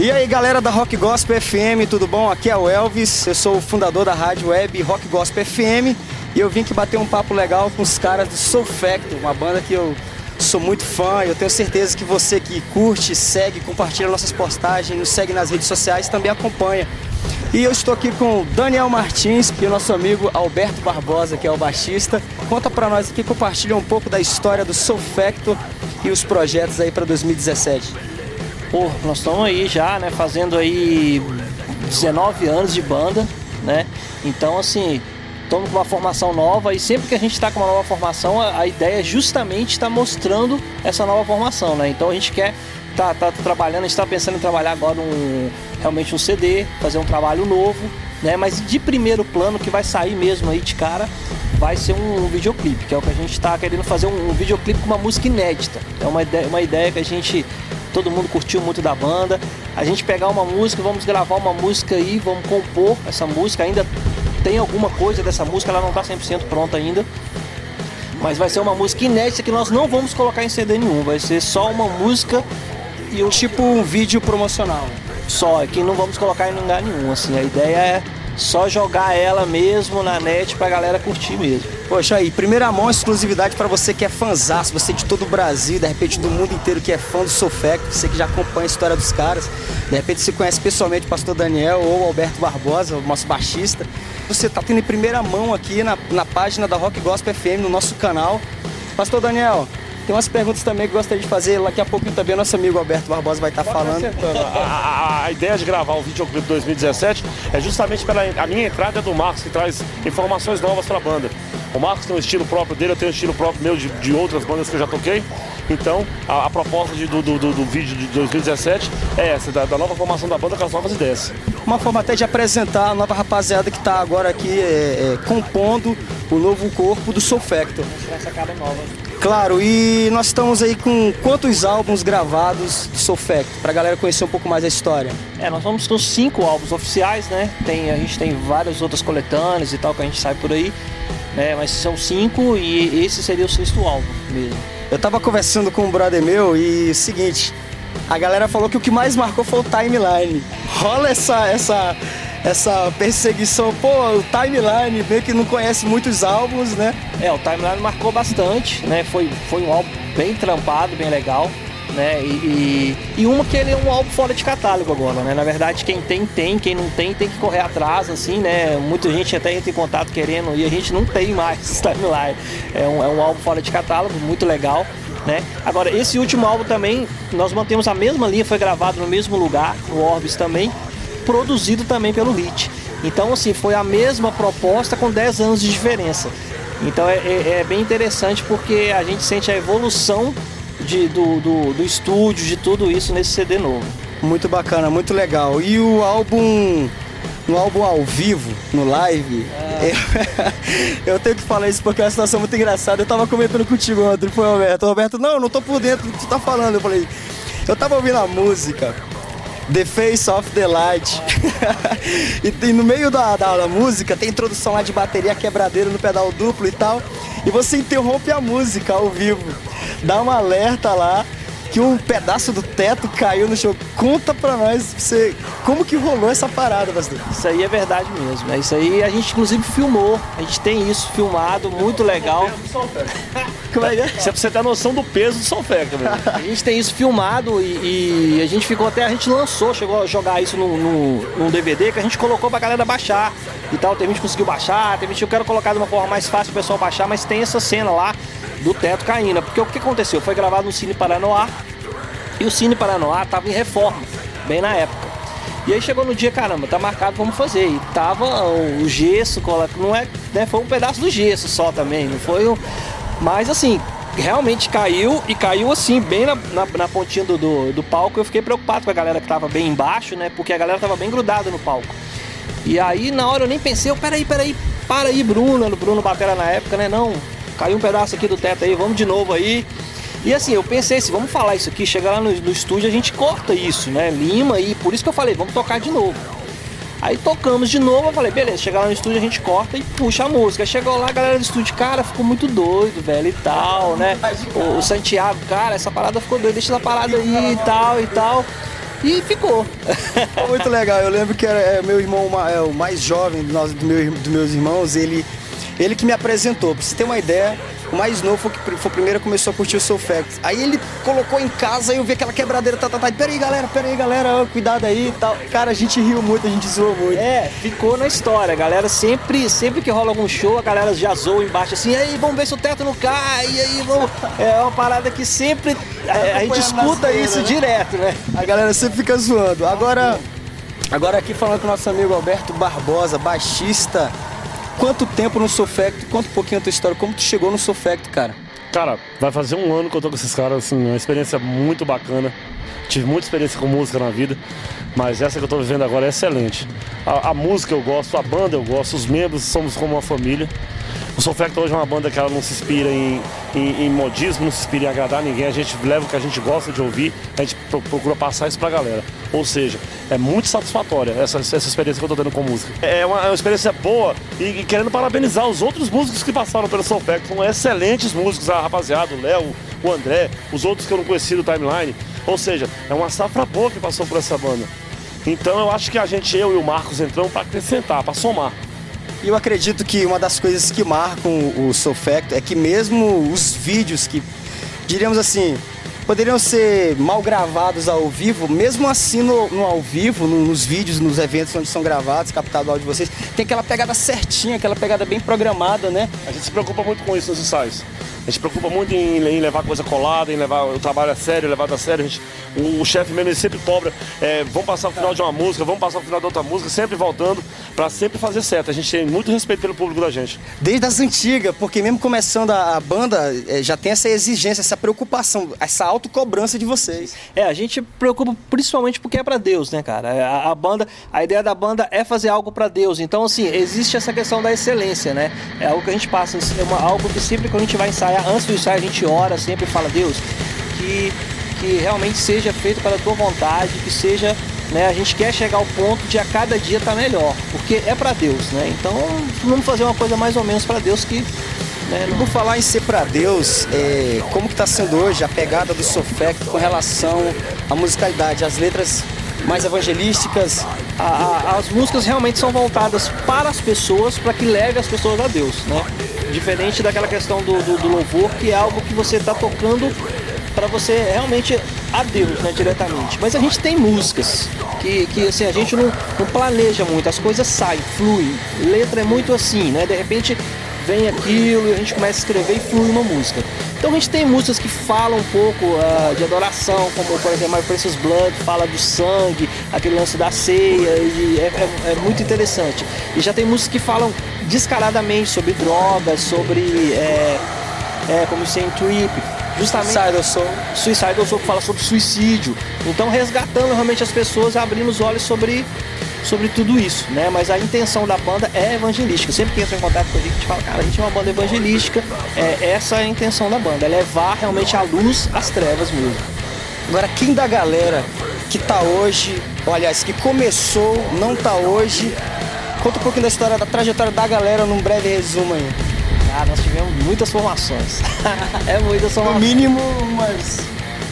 E aí galera da Rock Gospel FM, tudo bom? Aqui é o Elvis, eu sou o fundador da rádio web Rock Gospel FM e eu vim aqui bater um papo legal com os caras do Soul Factor, uma banda que eu sou muito fã e eu tenho certeza que você que curte, segue, compartilha nossas postagens, nos segue nas redes sociais também acompanha. E eu estou aqui com o Daniel Martins e o nosso amigo Alberto Barbosa, que é o baixista. Conta para nós aqui, compartilha um pouco da história do Soul Factor e os projetos aí para 2017. Pô, nós estamos aí já, né, fazendo aí 19 anos de banda, né? Então, assim, estamos com uma formação nova e sempre que a gente está com uma nova formação, a, a ideia é justamente estar tá mostrando essa nova formação, né? Então a gente quer tá, tá trabalhando, a gente está pensando em trabalhar agora um, realmente um CD, fazer um trabalho novo, né? Mas de primeiro plano que vai sair mesmo aí de cara vai ser um, um videoclipe, que é o que a gente está querendo fazer um, um videoclipe com uma música inédita. É uma ideia, uma ideia que a gente todo mundo curtiu muito da banda. A gente pegar uma música, vamos gravar uma música aí, vamos compor essa música. Ainda tem alguma coisa dessa música, ela não está 100% pronta ainda. Mas vai ser uma música inédita que nós não vamos colocar em CD nenhum. Vai ser só uma música e um tipo um vídeo promocional. Só, que não vamos colocar em lugar nenhum. Assim, a ideia é só jogar ela mesmo na net pra galera curtir mesmo. Poxa, aí, primeira mão, exclusividade para você que é fãzaço, você de todo o Brasil, de repente do mundo inteiro que é fã do Sofec, você que já acompanha a história dos caras, de repente se conhece pessoalmente o pastor Daniel ou o Alberto Barbosa, o nosso baixista. Você tá tendo em primeira mão aqui na, na página da Rock Gospel FM, no nosso canal. Pastor Daniel, tem umas perguntas também que gostaria de fazer. Daqui a pouco também nosso amigo Alberto Barbosa vai estar tá falando. A, a, a, ideia de gravar o videoclipe 2017 é justamente pela a minha entrada do Marcos, que traz informações novas para a banda. O Marcos tem um estilo próprio dele, eu tenho um estilo próprio meu de, de outras bandas que eu já toquei. Então, a, a proposta de, do, do, do, vídeo de 2017 é essa, da, da, nova formação da banda com as novas ideias. Uma forma até de apresentar a nova rapaziada que está agora aqui é, é, compondo o novo corpo do Soul Factor. Essa cara nova. Claro, e nós estamos aí com quantos álbuns gravados de Soul Factor, pra galera conhecer um pouco mais a história? É, nós vamos com cinco álbuns oficiais, né? Tem, a gente tem várias outras coletâneas e tal que a gente sai por aí, né? Mas são cinco e esse seria o sexto álbum mesmo. Eu tava conversando com um brother meu e seguinte, a galera falou que o que mais marcou foi o timeline. Rola essa, essa, essa perseguição, pô, o timeline, meio que não conhece muitos álbuns, né? É, o timeline marcou bastante, né? Foi, foi um álbum bem trampado, bem legal. Né? E, e, e, uma que ele é um álbum fora de catálogo agora, né? Na verdade, quem tem, tem, quem não tem, tem que correr atrás, assim, né? Muita gente até entra em contato querendo e a gente não tem mais timeline. É um, é um álbum fora de catálogo, muito legal. Né? Agora, esse último álbum também, nós mantemos a mesma linha, foi gravado no mesmo lugar, no Orbis também, produzido também pelo Hit. Então, assim, foi a mesma proposta com 10 anos de diferença. Então é, é, é bem interessante porque a gente sente a evolução de, do, do, do estúdio, de tudo isso nesse CD novo. Muito bacana, muito legal. E o álbum no álbum ao vivo, no live. É. Eu, eu, tenho que falar isso porque é uma situação muito engraçada. Eu tava comentando contigo ontem, foi o Roberto. O Roberto, não, não tô por dentro do que tu tá falando. Eu falei, eu tava ouvindo a música. The Face of the Light. e, e, no meio da, da, da, música tem introdução lá de bateria quebradeira no pedal duplo e tal. E você interrompe a música ao vivo. Dá um alerta lá que um pedaço do teto caiu no chão. Conta pra nós você, como que rolou essa parada, pastor. Isso aí é verdade mesmo. É isso aí a gente inclusive filmou. A gente tem isso filmado, muito legal. como é que é? Você, você tem a noção do peso do solfeca, A gente tem isso filmado e, e, a gente ficou até, a gente lançou, chegou a jogar isso no, no, num DVD que a gente colocou pra galera baixar e tal. Tem gente conseguiu baixar, tem gente que eu quero colocar de uma forma mais fácil o pessoal baixar, mas tem essa cena lá do teto caindo. Porque o que aconteceu? Foi gravado no Cine Paranoá e o Cine Paranoá estava em reforma, bem na época. E aí chegou no dia, caramba, tá marcado, vamos fazer. E tava o gesso, não é, né, foi um pedaço do gesso só também, não foi um... Mas assim, realmente caiu e caiu assim, bem na, na, na pontinha do, do, do, palco. Eu fiquei preocupado com a galera que tava bem embaixo, né? Porque a galera tava bem grudada no palco. E aí na hora eu nem pensei, eu, peraí, peraí, para aí, Bruno, Bruno Batera na época, né? Não, caiu um pedaço aqui do teto aí, vamos de novo aí. E assim, eu pensei assim, vamos falar isso aqui, chegar lá no, no estúdio a gente corta isso, né? Lima e por isso que eu falei, vamos tocar de novo. Aí tocamos de novo, eu falei, beleza, chegar lá no estúdio a gente corta e puxa a música. Chegou lá, a galera do estúdio, cara, ficou muito doido, velho, e tal, né? O, o Santiago, cara, essa parada ficou doida, deixa essa parada aí e tal e tal. e ficou. Muito legal. Eu lembro que era é, meu irmão, é, o mais jovem do, do meu, dos meus irmãos, ele, ele que me apresentou. Pra você ter uma ideia, o mais novo foi, que, foi o primeiro que começou a curtir o Soul Facts. Aí ele colocou em casa e eu vi aquela quebradeira, tá, tá, tá. Pera aí, galera, pera aí, galera, cuidado aí e tal. Cara, a gente riu muito, a gente zoou muito. É, ficou na história. Galera sempre, sempre que rola algum show, a galera já zoa embaixo assim, aí, vamos ver se o teto não cai, e aí, vamos. É uma parada que sempre. A, a gente escuta isso né? direto, né? A galera sempre fica zoando. Agora. Agora aqui falando com o nosso amigo Alberto Barbosa, baixista quanto tempo no? Conta um pouquinho a tua história, como tu chegou no Sofect, cara? Cara, vai fazer um ano que eu tô com esses caras, assim, uma experiência muito bacana. Tive muita experiência com música na vida, mas essa que eu tô vivendo agora é excelente. A, a música eu gosto, a banda eu gosto, os membros somos como uma família. O Sofrecta hoje é uma banda que ela não se inspira em, em, em, modismo, não se inspira em agradar ninguém. A gente leva o que a gente gosta de ouvir, a gente procura passar isso pra galera. Ou seja, é muito satisfatória essa, essa experiência que eu tô tendo com música. É uma, é uma experiência boa e, e, querendo parabenizar os outros músicos que passaram pelo Sofrecta. São excelentes músicos, a rapaziada, o Léo, o André, os outros que eu não conheci do timeline. Ou seja, é uma safra boa que passou por essa banda. Então eu acho que a gente, eu e o Marcos, entramos para acrescentar, para somar. E eu acredito que uma das coisas que marcam o Soul Factor é que mesmo os vídeos que, diríamos assim, poderiam ser mal gravados ao vivo, mesmo assim no, no ao vivo, no, nos vídeos, nos eventos onde são gravados, captado o áudio de vocês, tem aquela pegada certinha, aquela pegada bem programada, né? A gente se preocupa muito com isso nos ensaios. A gente se preocupa muito em, em, levar coisa colada, em levar o trabalho a sério, levado a sério. A gente, o, o chefe mesmo sempre cobra, é, vamos passar o final de uma música, vamos passar o final de outra música, sempre voltando, para sempre fazer certo. A gente tem muito respeito pelo público da gente. Desde as antigas, porque mesmo começando a, a banda, é, já tem essa exigência, essa preocupação, essa autocobrança de vocês. É, a gente preocupa principalmente porque é para Deus, né, cara? É, a, a, banda, a ideia da banda é fazer algo para Deus. Então, assim, existe essa questão da excelência, né? É algo que a gente passa, é uma, algo que sempre que a gente vai ensaiar ensaiar, antes do ensaio a gente ora sempre fala, Deus, que, que realmente seja feito pela tua vontade, que seja, né, a gente quer chegar ao ponto de a cada dia estar tá melhor, porque é para Deus, né? Então vamos fazer uma coisa mais ou menos para Deus que né, não... Por falar em ser para Deus, é, como que está sendo hoje a pegada do Sofect com relação à musicalidade, as letras mais evangelísticas? A, a, as músicas realmente são voltadas para as pessoas, para que leve as pessoas a Deus, né? Diferente daquela questão do, do, do louvor, que é algo que você está tocando para você realmente a Deus, né, diretamente. Mas a gente tem músicas que, que assim, a gente não, não planeja muito, as coisas saem, fluem. Letra é muito assim, né? De repente vem aquilo e a gente começa a escrever e flui uma música. Então a gente tem músicas que falam um pouco uh, de adoração, como por exemplo My Precious Blood, fala do sangue, aquele lance da ceia, e é, é, é muito interessante. E já tem músicas que falam descaradamente sobre drogas, sobre é, é, como sem trip, justamente Suicidal Soul. Suicidal Soul que fala sobre suicídio. Então resgatando realmente as pessoas, abrindo os olhos sobre sobre tudo isso, né? Mas a intenção da banda é evangelística. Sempre que entra em contato com a gente, a gente fala, cara, a gente é uma banda evangelística. É, essa é a intenção da banda, é levar realmente a luz às trevas mesmo. Agora, quem da galera que tá hoje, ou aliás, que começou, não tá hoje, conta um pouquinho da história, da trajetória da galera num breve resumo aí. Tivemos muitas formações. é muitas formações. No mínimo umas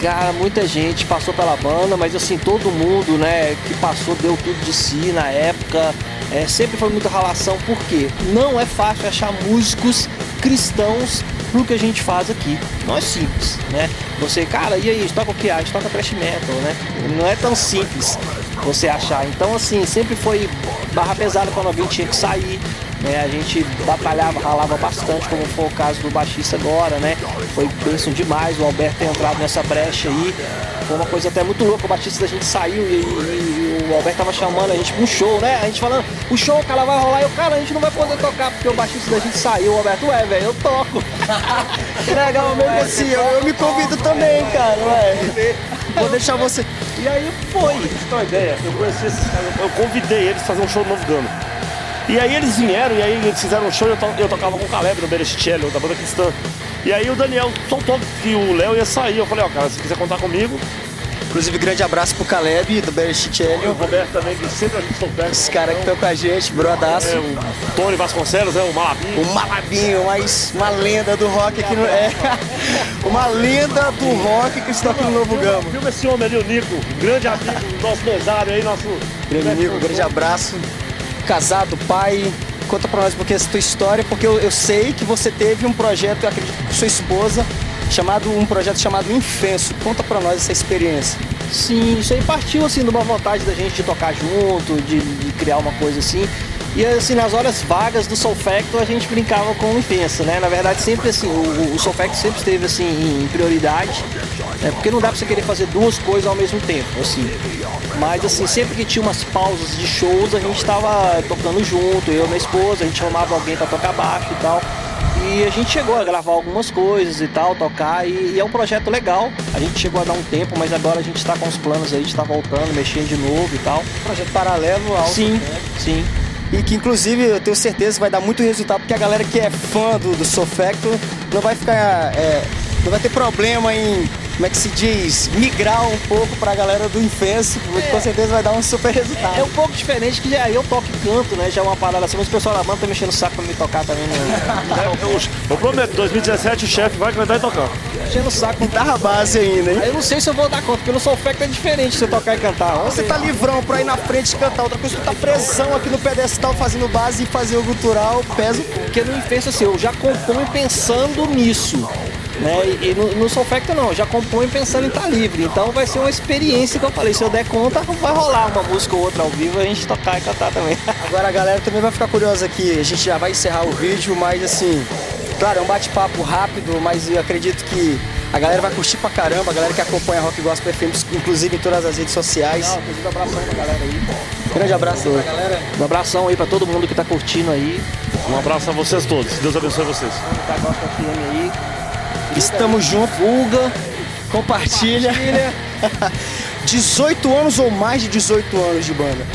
Cara, muita gente passou pela banda, mas assim, todo mundo, né, que passou deu tudo de si na época. É, sempre foi muita relação, porque não é fácil achar músicos cristãos pro que a gente faz aqui. Não é simples, né? Você, cara, e aí, toca o que? Ah, a gente toca thrash metal, né? Não é tão simples você achar. Então, assim, sempre foi barra pesada quando alguém tinha que sair. Né? A gente batalhava, ralava bastante, como foi o caso do baixista agora, né? Foi bênção demais o Alberto ter entrado nessa brecha aí. Foi uma coisa até muito louca, o baixista da gente saiu e, e, e o Alberto tava chamando a gente um show, né? A gente falando, o show, cara, vai rolar, e o cara, a gente não vai poder tocar porque o baixista da gente saiu, o Alberto, ué, velho, eu toco. Legal, mesmo assim, eu, eu me convido também, cara, ué. Vou deixar você. E aí foi. Pra uma ideia, eu conheci esses caras, eu convidei eles pra fazer um show no Novo Gano. E aí eles vieram, e aí eles fizeram um show e eu, to eu tocava com o Caleb no Beresticello, da banda cristã. E aí o Daniel soltou que o Léo ia sair. Eu falei, ó, oh, cara, se quiser contar comigo, Inclusive, grande abraço pro Caleb, do Berechitelli. O Roberto também, que sempre a gente souber. Esse cara que estão com a gente, brodaço. É, o Tony Vasconcelos, é o Malabinho. O Malabinho, mas uma lenda do rock aqui no. É, uma lenda do rock que está aqui no Novo Gama. Filma esse homem ali, o Nico, grande amigo, nosso mesário aí, nosso. Grande Nico, grande abraço. Casado, pai. Conta pra nós porque essa tua história, porque eu, eu sei que você teve um projeto, eu acredito, com sua esposa, chamado um projeto chamado Infenso. Conta pra nós essa experiência. Sim, isso aí partiu assim de uma vontade da gente de tocar junto, de, de criar uma coisa assim. E assim, nas horas vagas do Soul Factor a gente brincava com o Infenso, né? Na verdade, sempre assim, o, o Factor sempre esteve assim em prioridade, né? porque não dá pra você querer fazer duas coisas ao mesmo tempo, assim. Mas assim, sempre que tinha umas pausas de shows, a gente estava tocando junto, eu e minha esposa, a gente chamava alguém para tocar baixo e tal. E a gente chegou a gravar algumas coisas e tal, tocar, e, e, é um projeto legal. A gente chegou a dar um tempo, mas agora a gente está com os planos aí, de estar tá voltando, mexendo de novo e tal. Projeto paralelo ao. Sim, sim. E que inclusive eu tenho certeza que vai dar muito resultado, porque a galera que é fã do, do Sofactor não vai ficar. É, não vai ter problema em como é que se diz, migrar um pouco pra galera do Infense, que é. com certeza vai dar um super resultado. É, é um pouco diferente, que já eu toco e canto, né? Já é uma parada assim, mas o pessoal da banda tá mexendo o saco pra me tocar também. Né? eu, eu prometo, 2017 o chefe vai cantar e tocar. Mexendo o saco. Guitarra base ainda, hein? Eu não sei se eu vou dar conta, porque no Solfect é diferente você tocar e cantar. Você tá livrão pra ir na frente e cantar, outra coisa, você tá pressão aqui no pedestal fazendo base e fazer o gutural, pesa. Porque no Infense, assim, eu já componho pensando nisso. Né? E, no, no Solfecta não, já compõe pensando em estar tá livre. Então vai ser uma experiência que eu falei, se eu der conta, vai rolar uma música ou outra ao vivo a gente tocar e cantar também. Agora a galera também vai ficar curiosa aqui, a gente já vai encerrar o vídeo, mas assim, claro, é um bate-papo rápido, mas eu acredito que a galera vai curtir pra caramba, a galera que acompanha Rock Gospel FM, inclusive em todas as redes sociais. Não, inclusive um abração pra galera aí. Grande abraço pra galera. Um abração aí pra todo mundo que tá curtindo aí. Um abraço a vocês todos. Deus abençoe vocês. Tá Gospel FM aí. Estamos juntos. Vulga. Compartilha. compartilha. 18 anos ou mais de 18 anos de banda.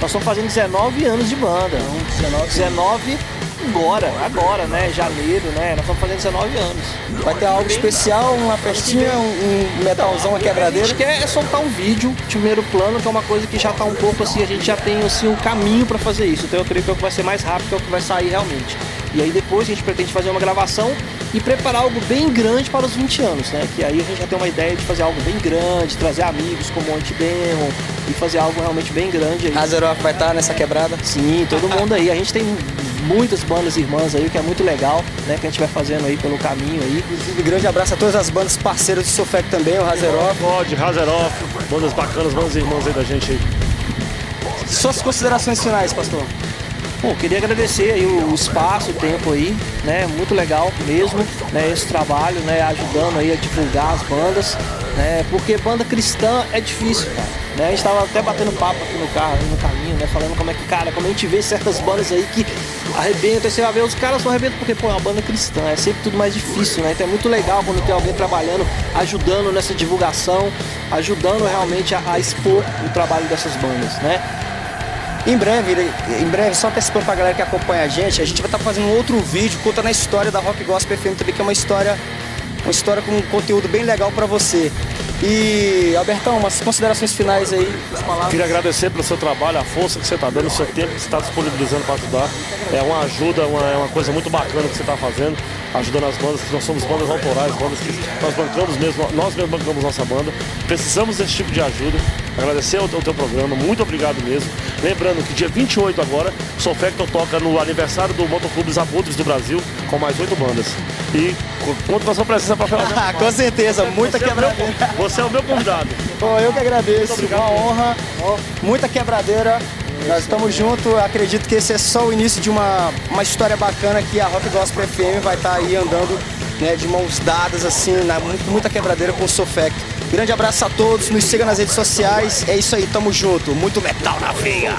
Nós estamos fazendo 19 anos de banda. Então, 19, 19 agora, agora, né? Janeiro, né? Nós estamos fazendo 19 anos. Vai ter algo especial, uma festinha, um, metalzão, uma quebradeira? A gente quer é soltar um vídeo, primeiro plano, que é uma coisa que já está um pouco assim, a gente já tem assim um caminho para fazer isso. Então eu creio que é o que vai ser mais rápido, é o que vai sair realmente. E aí depois a gente pretende fazer uma gravação e preparar algo bem grande para os 20 anos, né? Que aí a gente já tem uma ideia de fazer algo bem grande, trazer amigos como o Antidemon e fazer algo realmente bem grande aí. Azeroth vai estar nessa quebrada? Sim, todo mundo aí. A gente tem muitas bandas irmãs aí, que é muito legal, né? Que a gente vai fazendo aí pelo caminho aí. Inclusive, grande abraço a todas as bandas parceiras do Sofec também, o Hazeroff. Pode, Hazeroff, bandas bacanas, bandas irmãs aí da gente aí. Suas considerações finais, pastor? Bom, queria agradecer aí o espaço, o tempo aí, né? Muito legal mesmo, né? Esse trabalho, né? Ajudando aí a divulgar as bandas, né? Porque banda cristã é difícil, cara. Né? A gente tava até batendo papo aqui no carro, no caminho, né? Falando como é que, cara, como a gente vê certas bandas aí que arrebentam, você vai ver os caras só arrebentam porque, pô, é uma banda cristã, é sempre tudo mais difícil, né? Então é muito legal quando tem alguém trabalhando, ajudando nessa divulgação, ajudando realmente a, a expor o trabalho dessas bandas, né? Em breve, em breve, só antecipando pra galera que acompanha a gente, a gente vai estar tá fazendo outro vídeo contando a história da Rock Gospel FM também, que é uma história, uma história com um conteúdo bem legal para você. E, Albertão, umas considerações finais aí. Queria agradecer pelo seu trabalho, a força que você está dando, o seu tempo que você está disponibilizando para ajudar. É uma ajuda, uma, é uma coisa muito bacana que você está fazendo, ajudando as bandas, que nós somos bandas autorais, bandas que nós bancamos mesmo, nós mesmos bancamos nossa banda. Precisamos desse tipo de ajuda. Agradecer o teu programa, muito obrigado mesmo. Lembrando que dia 28 agora, o Solfector toca no aniversário do Motoclube Abutres do Brasil, com mais oito bandas. E quanto nós vamos precisar para falar? com certeza, muita quebradeira. Você é o meu convidado. Bom, eu que agradeço. Uma honra, muita quebradeira. Nós estamos juntos, acredito que esse é só o início de uma, uma história bacana que a Rock Gospel FM vai estar tá aí andando né, de mãos dadas, assim, na, muita quebradeira com o Sofec. Grande abraço a todos, nos siga nas redes sociais. É isso aí, tamo junto. Muito metal na veia.